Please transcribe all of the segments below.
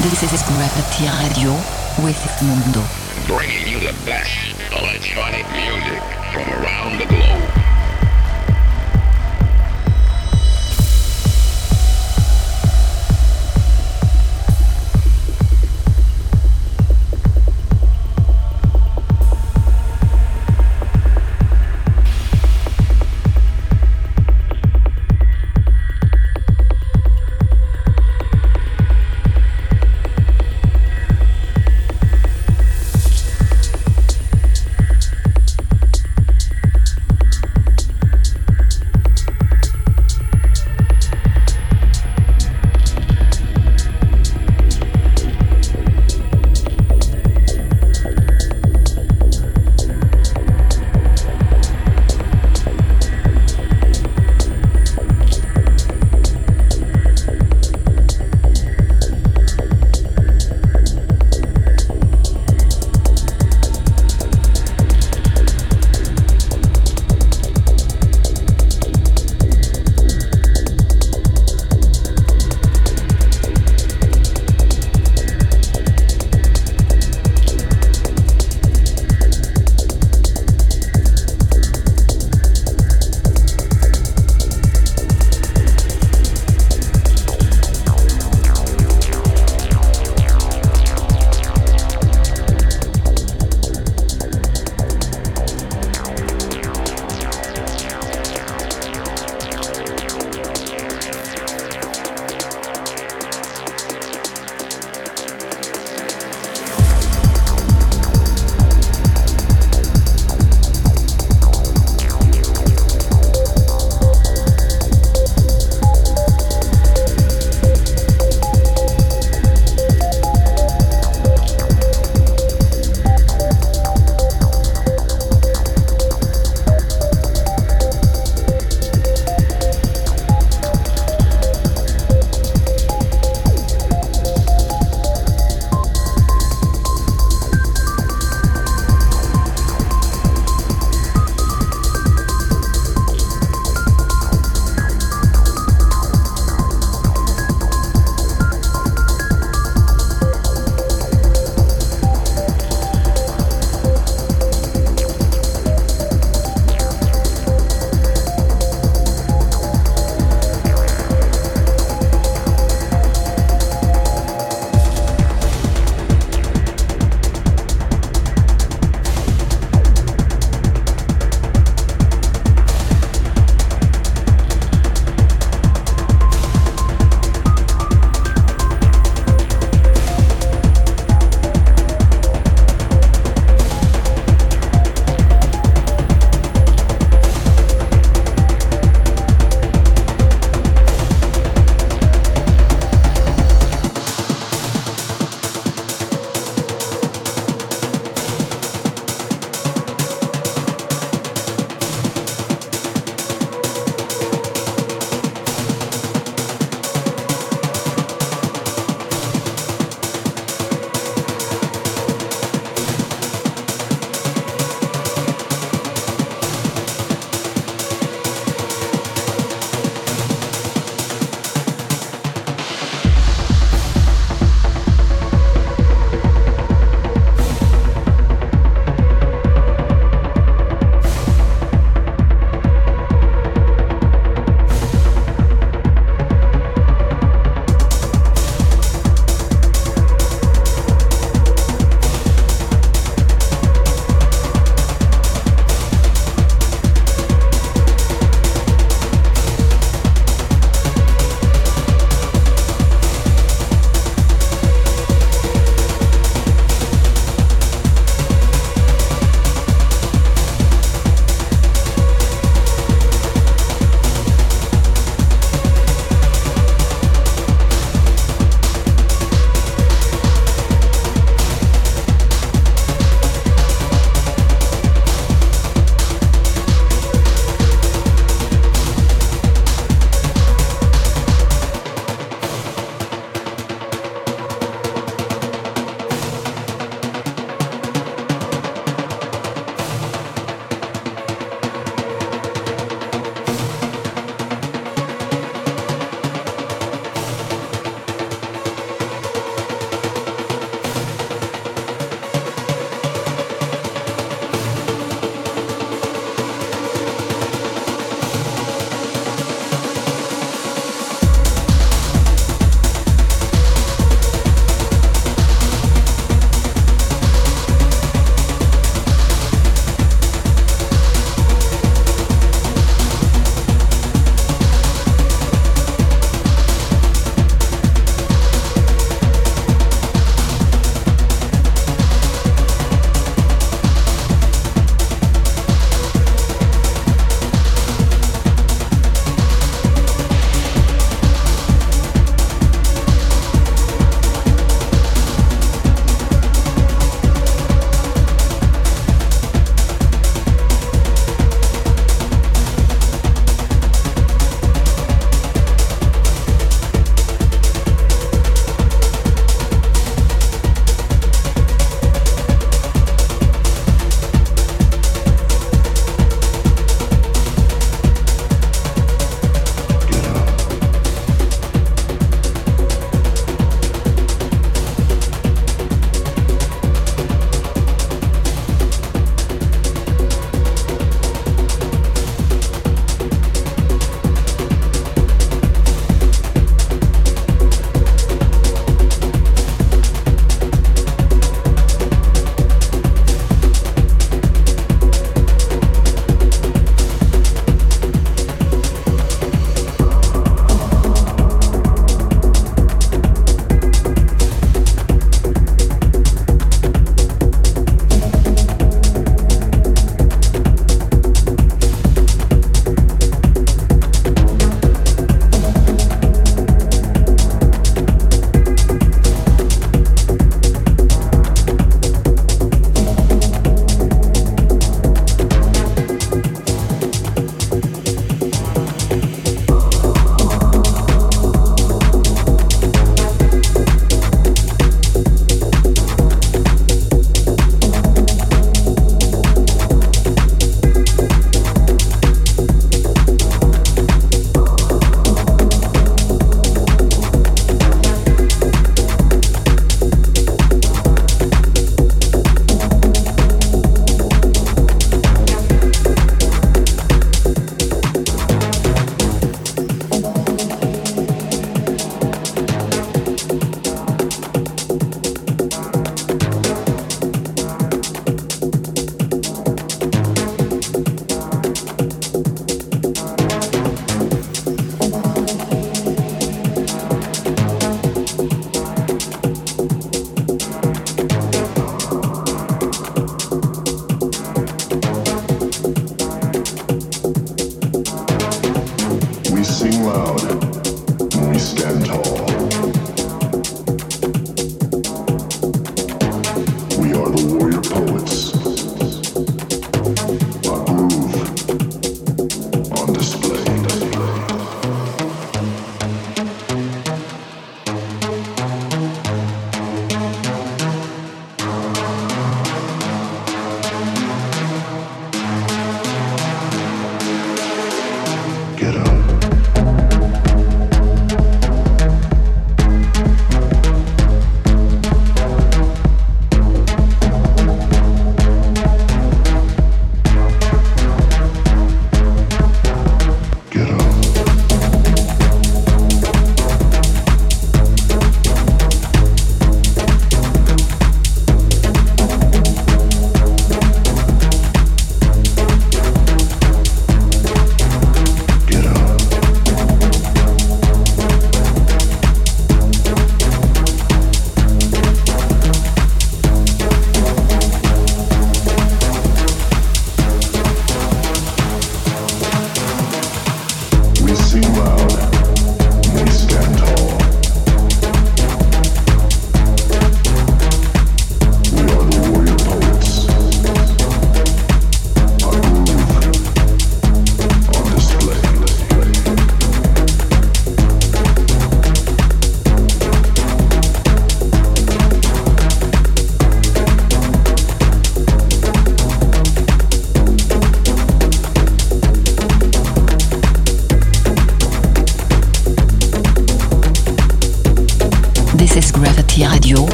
This is Gravity Radio with Mundo. Bringing you the best electronic music from around the globe.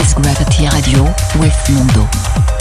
Is Gravity Radio with Mondo.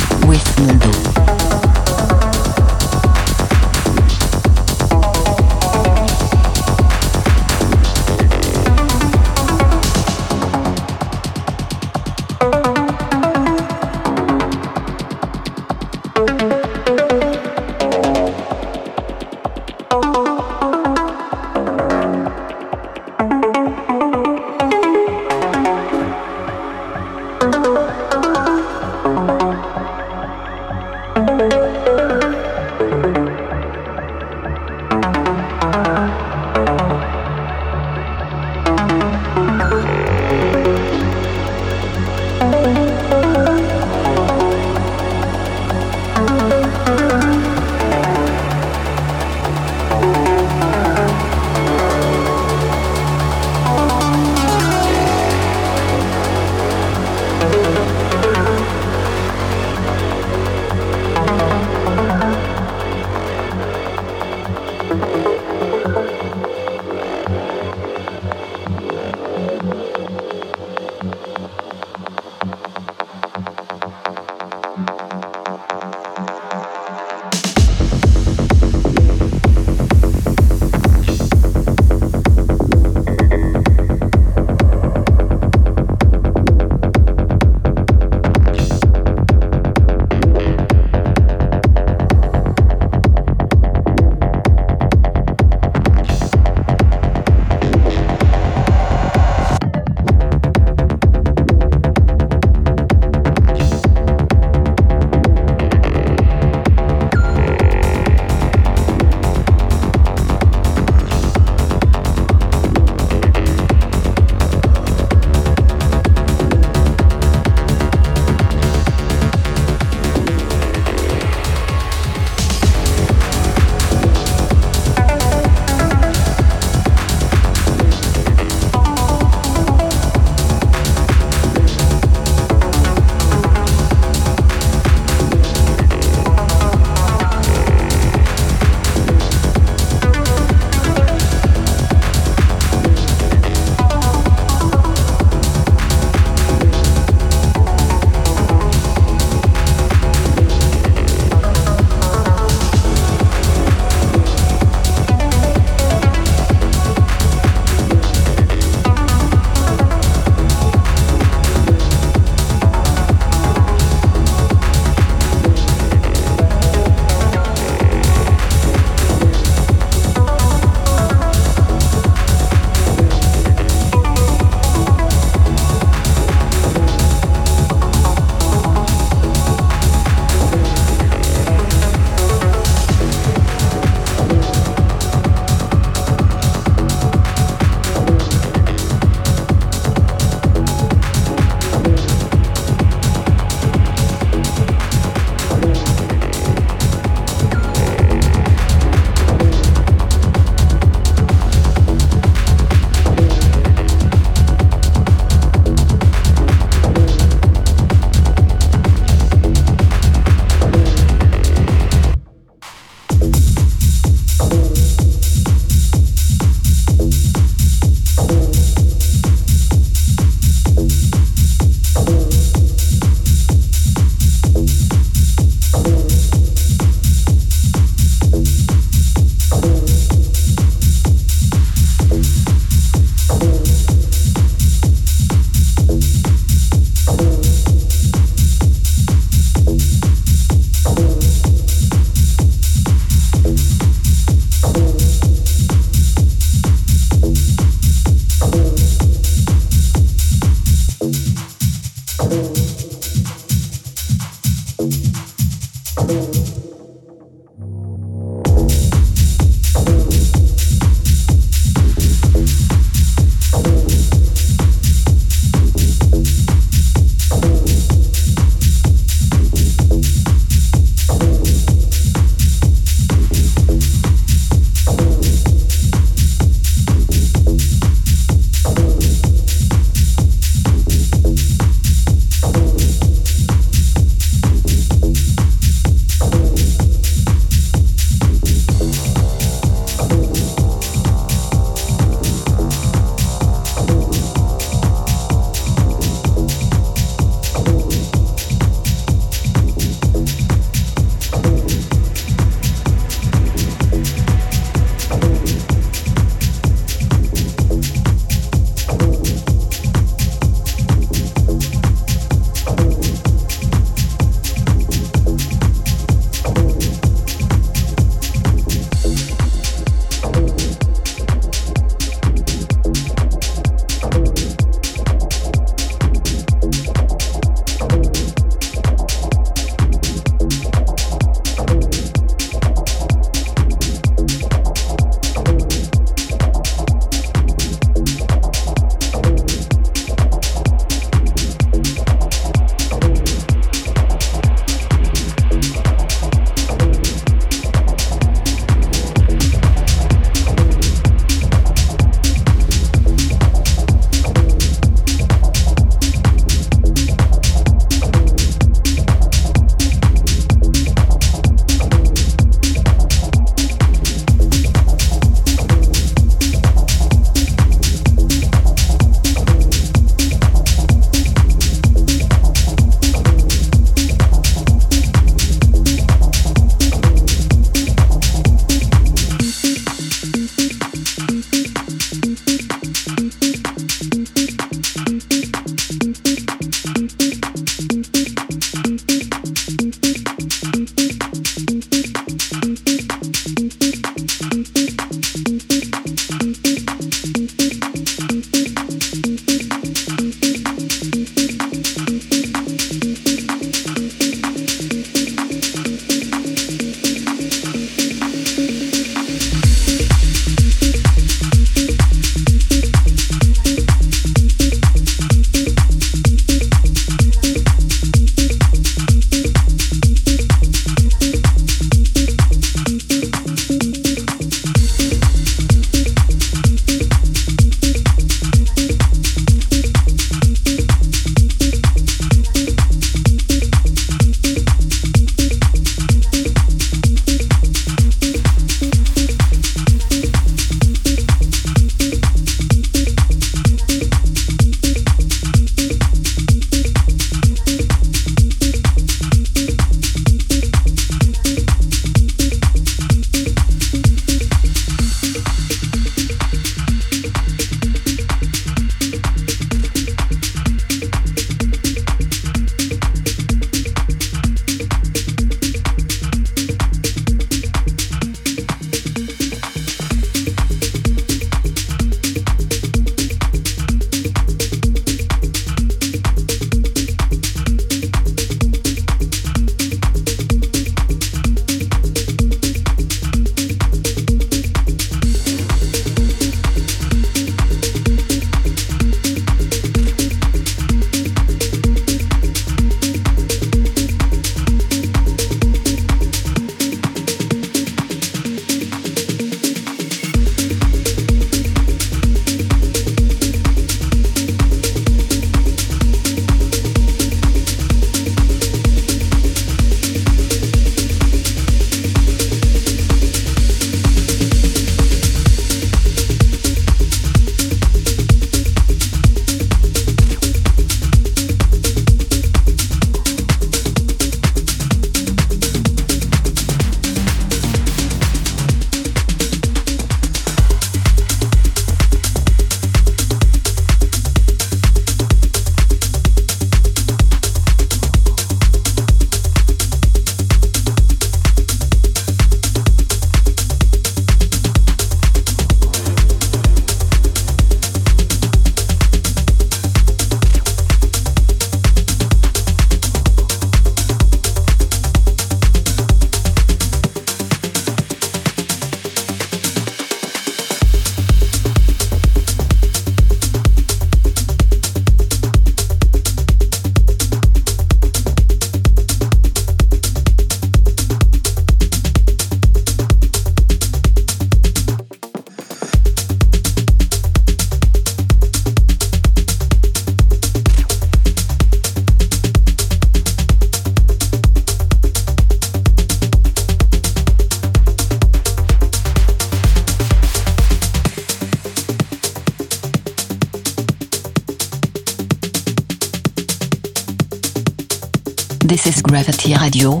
Radio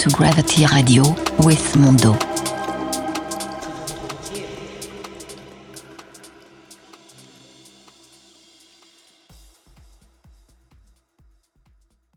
to Gravity Radio.